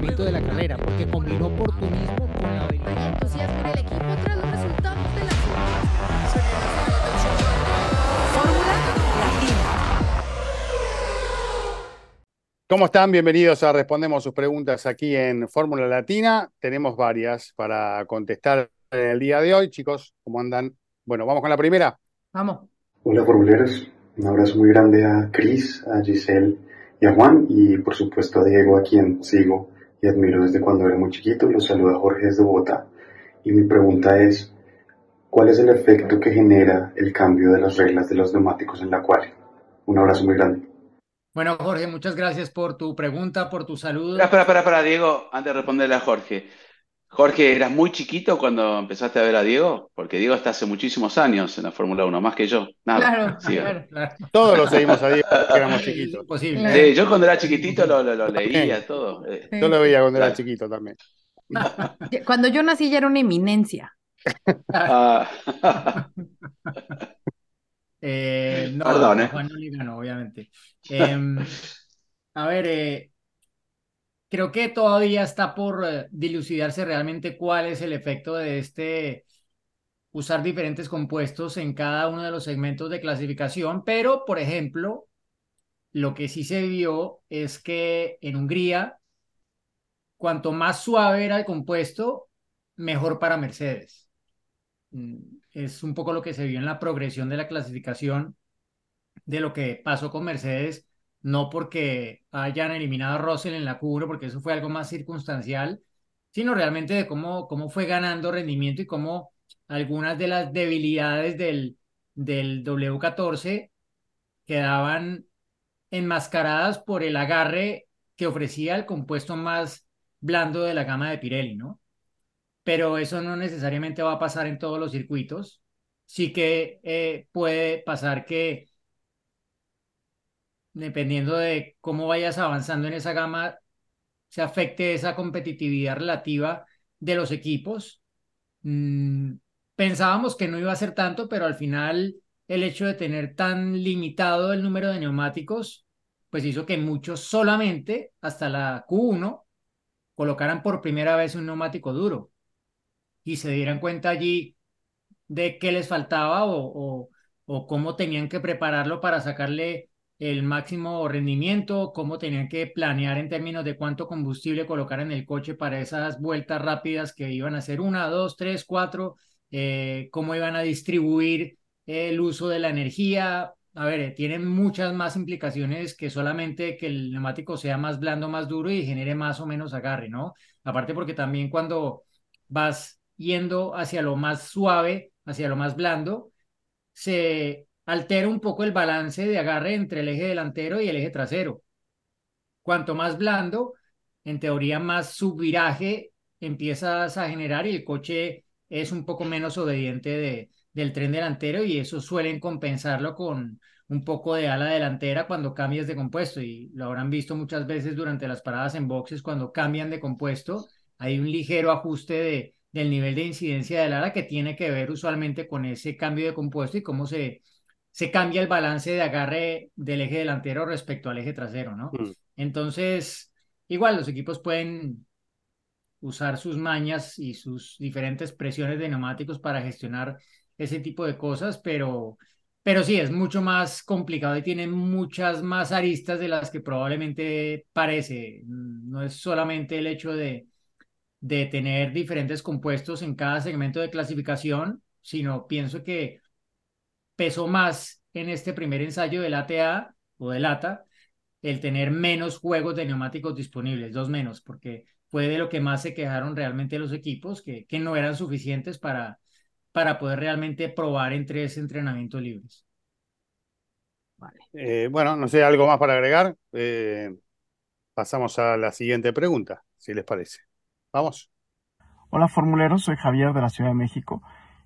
De la carrera, porque combinó oportunismo con la habilidad. entusiasmo en el equipo tras los resultados de la Fórmula Latina. ¿Cómo están? Bienvenidos a Respondemos sus preguntas aquí en Fórmula Latina. Tenemos varias para contestar en el día de hoy. Chicos, ¿cómo andan? Bueno, vamos con la primera. Vamos. Hola, formuleros. Un abrazo muy grande a Cris, a Giselle y a Juan y por supuesto a Diego, a quien sigo y admiro desde cuando era muy chiquito. Los saluda Jorge desde Bogotá. Y mi pregunta es, ¿cuál es el efecto que genera el cambio de las reglas de los neumáticos en la cual? Un abrazo muy grande. Bueno, Jorge, muchas gracias por tu pregunta, por tu saludo. Espera, espera, espera, Diego, antes de responderle a Jorge. Jorge, ¿eras muy chiquito cuando empezaste a ver a Diego? Porque Diego está hace muchísimos años en la Fórmula 1, más que yo. Nada. Claro, claro, Todos lo seguimos a Diego porque éramos chiquitos. Posible. yo cuando era chiquitito lo, lo, leía todo. Eh. Yo lo veía cuando era chiquito también. Cuando yo nací ya era una eminencia. Ah. eh, no, Perdón, ¿eh? Juan no le ganó, obviamente. Em, a ver, eh, creo que todavía está por eh, dilucidarse realmente cuál es el efecto de este usar diferentes compuestos en cada uno de los segmentos de clasificación, pero por ejemplo, lo que sí se vio es que en Hungría, cuanto más suave era el compuesto, mejor para Mercedes. Mm, es un poco lo que se vio en la progresión de la clasificación de lo que pasó con Mercedes no porque hayan eliminado a Russell en la Q1, porque eso fue algo más circunstancial, sino realmente de cómo, cómo fue ganando rendimiento y cómo algunas de las debilidades del, del W14 quedaban enmascaradas por el agarre que ofrecía el compuesto más blando de la gama de Pirelli, ¿no? Pero eso no necesariamente va a pasar en todos los circuitos. Sí que eh, puede pasar que dependiendo de cómo vayas avanzando en esa gama, se afecte esa competitividad relativa de los equipos. Mm, pensábamos que no iba a ser tanto, pero al final el hecho de tener tan limitado el número de neumáticos, pues hizo que muchos solamente hasta la Q1 colocaran por primera vez un neumático duro y se dieran cuenta allí de qué les faltaba o, o cómo tenían que prepararlo para sacarle el máximo rendimiento, cómo tenían que planear en términos de cuánto combustible colocar en el coche para esas vueltas rápidas que iban a ser una, dos, tres, cuatro, eh, cómo iban a distribuir el uso de la energía. A ver, tienen muchas más implicaciones que solamente que el neumático sea más blando, más duro y genere más o menos agarre, ¿no? Aparte porque también cuando vas yendo hacia lo más suave, hacia lo más blando, se altera un poco el balance de agarre entre el eje delantero y el eje trasero. Cuanto más blando, en teoría más subviraje empiezas a generar y el coche es un poco menos obediente de, del tren delantero y eso suelen compensarlo con un poco de ala delantera cuando cambias de compuesto y lo habrán visto muchas veces durante las paradas en boxes cuando cambian de compuesto hay un ligero ajuste de, del nivel de incidencia del ala que tiene que ver usualmente con ese cambio de compuesto y cómo se, se cambia el balance de agarre del eje delantero respecto al eje trasero, ¿no? Mm. Entonces, igual los equipos pueden usar sus mañas y sus diferentes presiones de neumáticos para gestionar ese tipo de cosas, pero, pero sí, es mucho más complicado y tiene muchas más aristas de las que probablemente parece. No es solamente el hecho de, de tener diferentes compuestos en cada segmento de clasificación, sino pienso que pesó más en este primer ensayo del ATA o del ATA el tener menos juegos de neumáticos disponibles, dos menos, porque fue de lo que más se quejaron realmente los equipos, que, que no eran suficientes para, para poder realmente probar en tres entrenamientos libres. Vale. Eh, bueno, no sé, algo más para agregar. Eh, pasamos a la siguiente pregunta, si les parece. Vamos. Hola formuleros, soy Javier de la Ciudad de México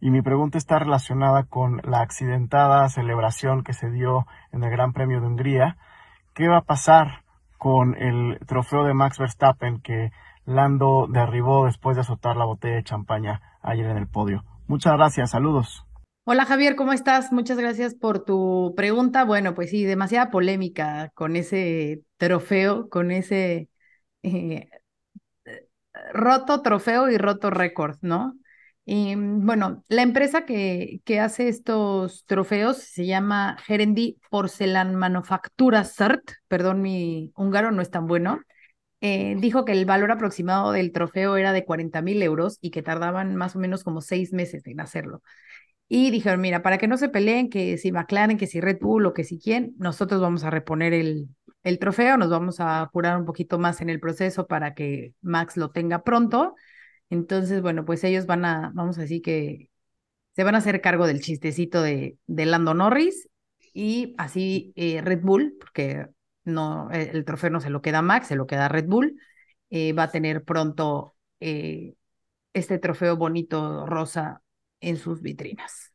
y mi pregunta está relacionada con la accidentada celebración que se dio en el Gran Premio de Hungría. ¿Qué va a pasar con el trofeo de Max Verstappen que Lando derribó después de azotar la botella de champaña ayer en el podio? Muchas gracias, saludos. Hola Javier, ¿cómo estás? Muchas gracias por tu pregunta. Bueno, pues sí, demasiada polémica con ese trofeo, con ese eh, roto trofeo y roto récord, ¿no? Y bueno, la empresa que, que hace estos trofeos se llama Gerendi Porcelan Manufactura CERT, perdón, mi húngaro no es tan bueno. Eh, dijo que el valor aproximado del trofeo era de 40 mil euros y que tardaban más o menos como seis meses en hacerlo. Y dijeron, mira, para que no se peleen, que si McLaren, que si Red Bull o que si quién, nosotros vamos a reponer el, el trofeo, nos vamos a apurar un poquito más en el proceso para que Max lo tenga pronto. Entonces, bueno, pues ellos van a, vamos a decir que se van a hacer cargo del chistecito de, de Lando Norris y así eh, Red Bull, porque no, el, el, trofeo no se lo queda Max, se lo queda Red Bull, eh, va a tener pronto eh, este trofeo bonito rosa en sus vitrinas.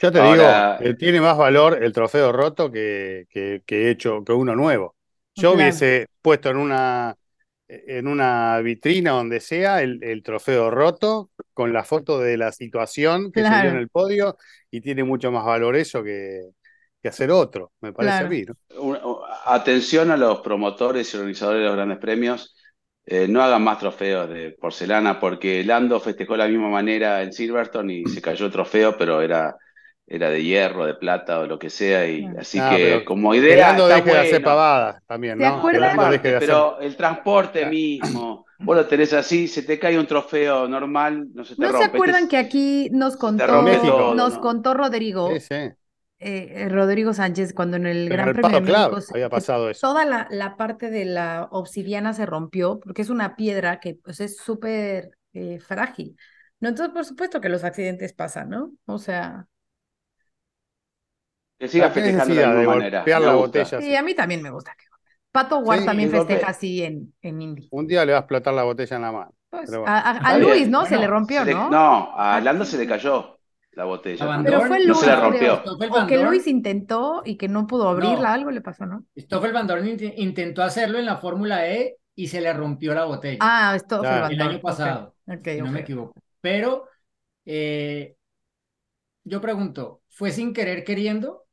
Yo te Ahora, digo, tiene más valor el trofeo roto que, que, que hecho que uno nuevo. Yo claro. hubiese puesto en una en una vitrina donde sea el, el, trofeo roto con la foto de la situación que claro. se dio en el podio y tiene mucho más valor eso que, que hacer otro, me parece claro. a mí. ¿no? Atención a los promotores y organizadores de los grandes premios, eh, no hagan más trofeos de porcelana porque Lando festejó de la misma manera en Silverstone y se cayó el trofeo, pero era era de hierro, de plata o lo que sea, y así ah, que como idea. Está deje bueno. de hacer pavadas también, ¿no? Parte, pero el transporte mismo, vos lo tenés así, se te cae un trofeo normal, no se te ¿No rompe. se acuerdan que aquí nos contó, todo, nos ¿no? contó Rodrigo? Sí, sí. Eh, Rodrigo Sánchez, cuando en el Pero Gran el Premio de Claro, México, había pasado eso. toda la, la, parte de la obsidiana se rompió, porque es una piedra que pues, es súper eh, frágil. ¿no? Entonces, por supuesto que los accidentes pasan, ¿no? O sea, que siga festejando de manera. La botella, sí, a mí también me gusta. Pato Ward sí, también festeja así en, en Indy. Un día le va a explotar la botella en la mano. Pues, bueno. a, a, a Luis, ¿no? Bueno, se le rompió, se le, ¿no? No, a Lando se le cayó la botella. Pero fue Luis, no se la rompió. O que Luis intentó y que no pudo abrirla, no. algo le pasó, ¿no? Stoffel Van Dorn intentó hacerlo en la Fórmula E y se le rompió la botella. Ah, Stoffel claro. El año pasado, okay. Okay, si no me equivoco. Pero eh, yo pregunto, ¿fue sin querer queriendo?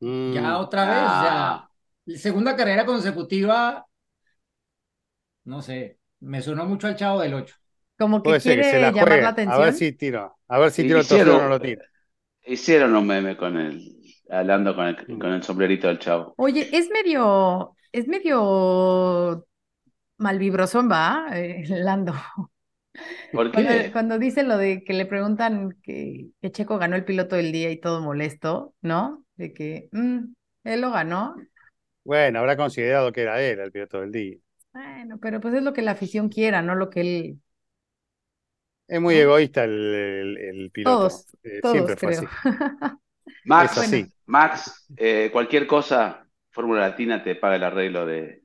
Ya Mm, otra vez, ah. ya. Segunda carrera consecutiva, no sé, me sonó mucho al chavo del 8. Como que quiere que la llamar la atención. A ver si tiro, a ver si tiro o no lo tiro. Hicieron un meme con el, hablando con el, con el sombrerito del chavo. Oye, es medio, es medio malvibrosón, ¿va? Eh, Lando. ¿Por qué? Cuando, cuando, dice lo de que le preguntan que, que, Checo ganó el piloto del día y todo molesto, ¿no? De que mmm, él lo ganó. Bueno, habrá considerado que era él el piloto del día. Bueno, pero pues es lo que la afición quiera, no lo que él. Es muy egoísta el, el, el piloto. Todos, eh, todos Siempre creo. fue así. Max, bueno. Max eh, cualquier cosa, Fórmula Latina te paga el arreglo de,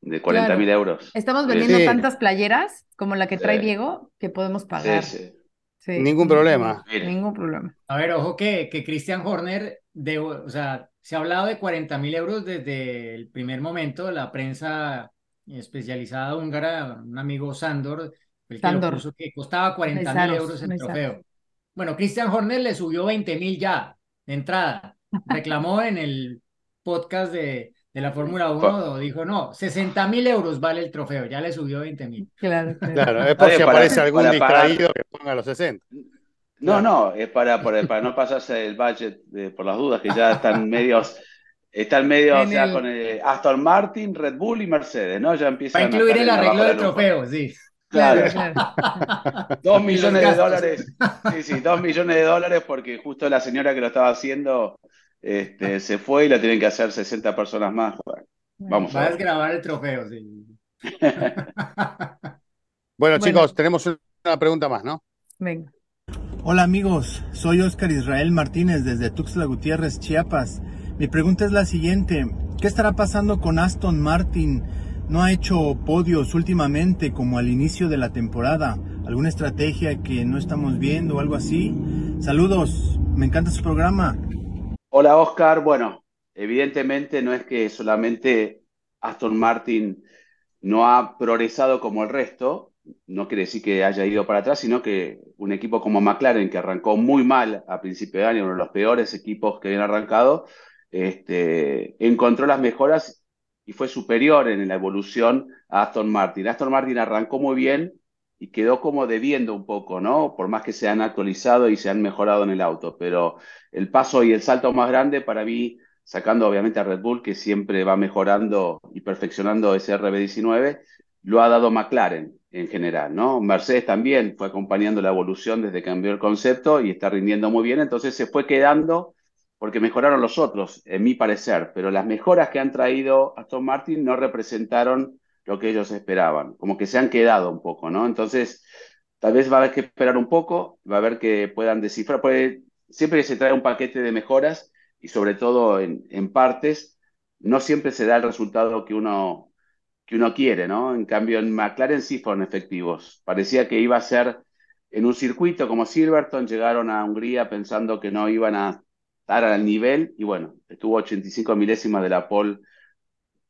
de 40 mil claro. euros. Estamos vendiendo sí. tantas playeras como la que trae sí. Diego que podemos pagar. Sí, sí. Ningún problema. Ningún problema. A ver, ojo que, que Christian Horner, de, o sea, se ha hablado de 40 mil euros desde el primer momento. La prensa especializada húngara, un amigo Sandor, el que Sandor. lo puso que costaba 40 mil euros el trofeo. Bueno, Christian Horner le subió 20 mil ya de entrada. Reclamó en el podcast de, de la Fórmula 1 dijo, no, 60 mil euros vale el trofeo, ya le subió 20 mil. Claro, claro. claro, es por Oye, si aparece algún distraído pagar... que ponga los 60. No, no, es para, para, para, no pasarse el budget de, por las dudas, que ya están medios, están medios ya el... con el Aston Martin, Red Bull y Mercedes, ¿no? Ya empiezan a incluir el arreglo del trofeo, sí. Claro, claro. dos millones de dólares. Sí, sí, dos millones de dólares porque justo la señora que lo estaba haciendo este, se fue y la tienen que hacer 60 personas más. Bueno, vamos Va a grabar el trofeo, sí. bueno, bueno, chicos, tenemos una pregunta más, ¿no? Venga. Hola amigos, soy Oscar Israel Martínez desde Tuxtla Gutiérrez, Chiapas. Mi pregunta es la siguiente. ¿Qué estará pasando con Aston Martin? No ha hecho podios últimamente como al inicio de la temporada. ¿Alguna estrategia que no estamos viendo o algo así? Saludos, me encanta su programa. Hola Oscar, bueno, evidentemente no es que solamente Aston Martin no ha progresado como el resto, no quiere decir que haya ido para atrás, sino que un equipo como McLaren, que arrancó muy mal a principio de año, uno de los peores equipos que habían arrancado, este, encontró las mejoras y fue superior en la evolución a Aston Martin. Aston Martin arrancó muy bien y quedó como debiendo un poco, ¿no? Por más que se han actualizado y se han mejorado en el auto, pero el paso y el salto más grande para mí, sacando obviamente a Red Bull, que siempre va mejorando y perfeccionando ese RB19, lo ha dado McLaren en general, ¿no? Mercedes también fue acompañando la evolución desde que cambió el concepto y está rindiendo muy bien, entonces se fue quedando porque mejoraron los otros, en mi parecer, pero las mejoras que han traído Aston Martin no representaron lo que ellos esperaban, como que se han quedado un poco, ¿no? Entonces, tal vez va a haber que esperar un poco, va a haber que puedan descifrar, porque siempre se trae un paquete de mejoras y sobre todo en, en partes, no siempre se da el resultado que uno, que uno quiere, ¿no? En cambio, en McLaren sí fueron efectivos. Parecía que iba a ser en un circuito como Silverstone, llegaron a Hungría pensando que no iban a al nivel y bueno, estuvo 85 milésimas de la pole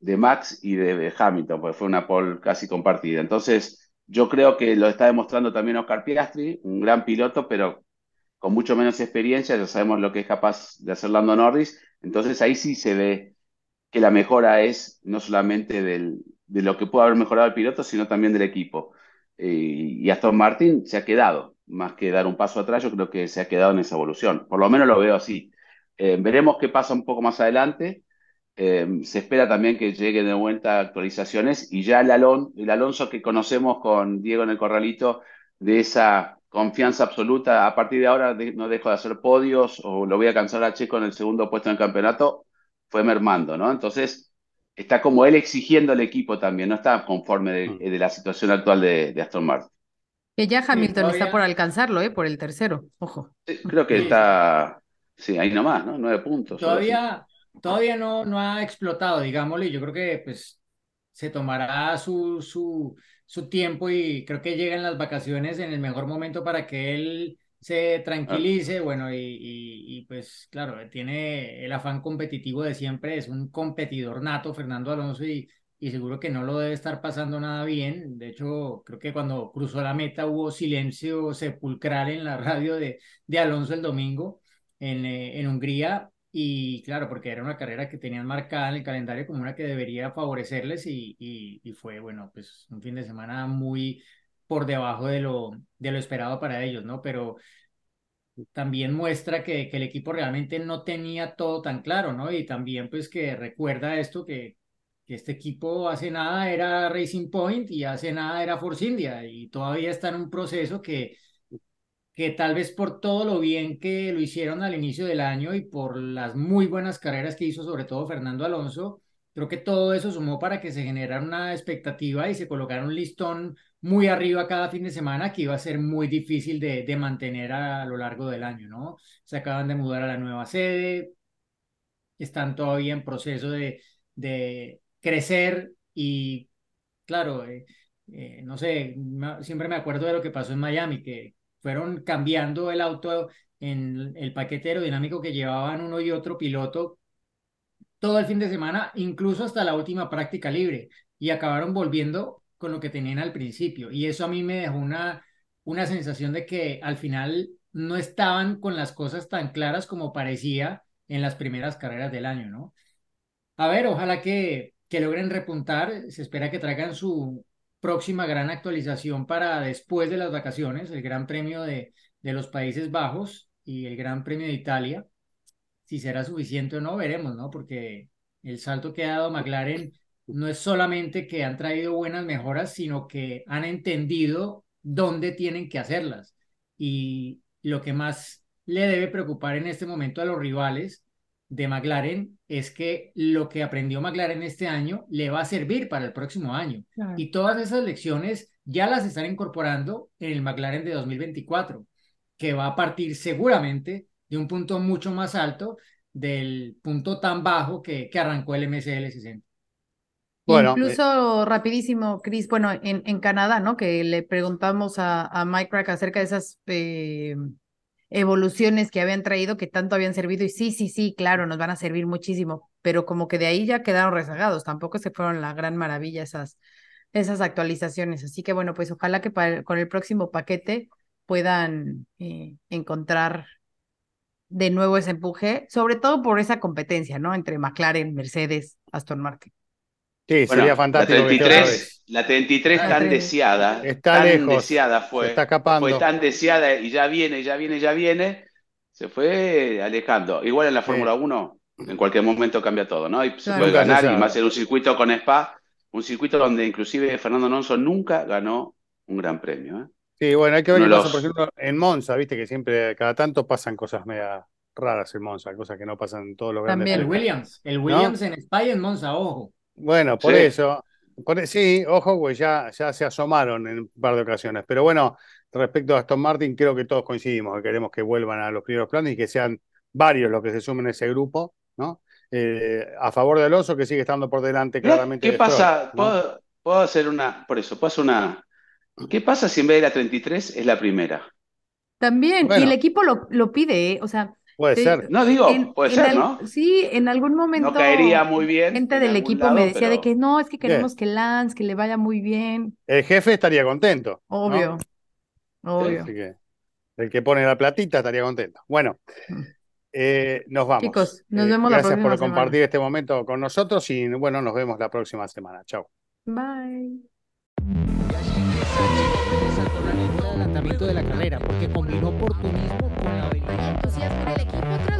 de Max y de, Hamilton, porque fue una pole casi compartida. Entonces, yo creo que lo está demostrando también Oscar Piastri, un gran piloto, pero con mucho menos experiencia, ya sabemos lo que es capaz de hacer Lando Norris, entonces ahí sí se ve que la mejora es no solamente del, de lo que puede haber mejorado el piloto, sino también del equipo. Eh, y Aston Martin se ha quedado, más que dar un paso atrás, yo creo que se ha quedado en esa evolución, por lo menos lo veo así. Eh, veremos qué pasa un poco más adelante. Eh, se espera también que lleguen de vuelta actualizaciones y ya el, el Alonso que conocemos con Diego en el corralito, de esa confianza absoluta, a partir de ahora no dejo de hacer podios o lo voy a cansar a Checo en el segundo puesto en el campeonato, fue mermando, ¿no? Entonces, está como él exigiendo al equipo también, no está conforme de, mm. la situación actual de, Aston Martin. Que ya Hamilton está por alcanzarlo, ¿eh? Por el tercero, ojo. creo que está, Sí, ahí nomás, ¿no? Nueve puntos. Todavía, todavía no, no ha explotado, digámosle. Yo creo que pues se tomará su, su, su tiempo y creo que llegan las vacaciones en el mejor momento para que él se tranquilice, bueno, y, y, pues claro, tiene el afán competitivo de siempre, es un competidor nato, Fernando Alonso, y, y seguro que no lo debe estar pasando nada bien. De hecho, creo que cuando cruzó la meta hubo silencio sepulcral en la radio de, de Alonso el domingo en, eh, en Hungría y claro, porque era una carrera que tenían marcada en el calendario como una que debería favorecerles y, y, fue, bueno, pues un fin de semana muy por debajo de lo, de lo esperado para ellos, ¿no? Pero también muestra que, el equipo realmente no tenía todo tan claro, ¿no? Y también pues que recuerda esto que, que este equipo hace nada era Racing Point y hace nada era Force India y todavía está en un proceso que que tal vez por todo lo bien que lo hicieron al inicio del año y por las muy buenas carreras que hizo sobre todo Fernando Alonso, creo que todo eso sumó para que se generara una expectativa y se colocara un listón muy arriba cada fin de semana que iba a ser muy difícil de, de mantener a, lo largo del año, ¿no? Se acaban de mudar a la nueva sede, están todavía en proceso de, de crecer y, claro, eh, eh, no sé, siempre me acuerdo de lo que pasó en Miami, que fueron cambiando el auto en el paquete aerodinámico que llevaban uno y otro piloto todo el fin de semana, incluso hasta la última práctica libre, y acabaron volviendo con lo que tenían al principio. Y eso a mí me dejó una, una sensación de que al final no estaban con las cosas tan claras como parecía en las primeras carreras del año, ¿no? A ver, ojalá que, que logren repuntar, se espera que traigan su, próxima gran actualización para después de las vacaciones, el Gran Premio de, de los Países Bajos y el Gran Premio de Italia. Si será suficiente o no, veremos, ¿no? Porque el salto que ha dado McLaren no es solamente que han traído buenas mejoras, sino que han entendido dónde tienen que hacerlas. Y lo que más le debe preocupar en este momento a los rivales de McLaren es que lo que aprendió McLaren este año le va a servir para el próximo año. Y todas esas lecciones ya las están incorporando en el McLaren de 2024, que va a partir seguramente de un punto mucho más alto del punto tan bajo que, que arrancó el MSL 60. Bueno, Incluso rapidísimo, Chris, bueno, en, en Canadá, ¿no? Que le preguntamos a, a Mike Crack acerca de esas eh, evoluciones que habían traído, que tanto habían servido, y sí, sí, sí, claro, nos van a servir muchísimo, pero como que de ahí ya quedaron rezagados, tampoco se fueron la gran maravilla esas, esas actualizaciones. Así que bueno, pues ojalá que con el próximo paquete puedan eh, encontrar de nuevo ese empuje, sobre todo por esa competencia, ¿no? Entre McLaren, Mercedes, Aston Martin. Sí, sería fantástico. La 33, la 33 tan deseada, está tan deseada fue, está escapando. fue tan deseada y ya viene, ya viene, ya viene, se fue alejando. Igual en la Fórmula 1, en cualquier momento cambia todo, ¿no? Y se puede ganar y más en un circuito con Spa, un circuito donde inclusive Fernando Alonso nunca ganó un gran premio. ¿eh? Sí, bueno, hay que ver qué pasa, por ejemplo, en Monza, viste que siempre, cada tanto pasan cosas media raras en Monza, cosas que no pasan en todos los grandes También el Williams, el Williams en Spa y en Monza, ojo. Bueno, por eso. E, sí, ojo, pues ya, ya se asomaron en un par de ocasiones. Pero bueno, respecto a Aston Martin, creo que todos coincidimos que queremos que vuelvan a los primeros planes y que sean varios los que se sumen a ese grupo, ¿no? Eh, a favor de Alonso, que sigue estando por delante claramente. ¿Qué pasa? ¿Puedo, hacer una, por eso, puedo hacer una. ¿Qué pasa si en vez de la 33 es la primera? También, y el equipo lo, lo pide, ¿eh? o sea, Puede ser. No digo, puede ser, ¿no? Sí, en algún momento. No caería muy bien. Gente del equipo me decía de que no, es que queremos que Lance, que le vaya muy bien. El jefe estaría contento. Obvio. Obvio. el que pone la platita estaría contento. Bueno, mm. eh, nos vamos. Chicos, nos eh, vemos la próxima Gracias por compartir este momento con nosotros y bueno, nos vemos la próxima semana. Chao. Bye adelantamiento de la carrera, porque combinó oportunismo con la habilidad. entusiasmo en el equipo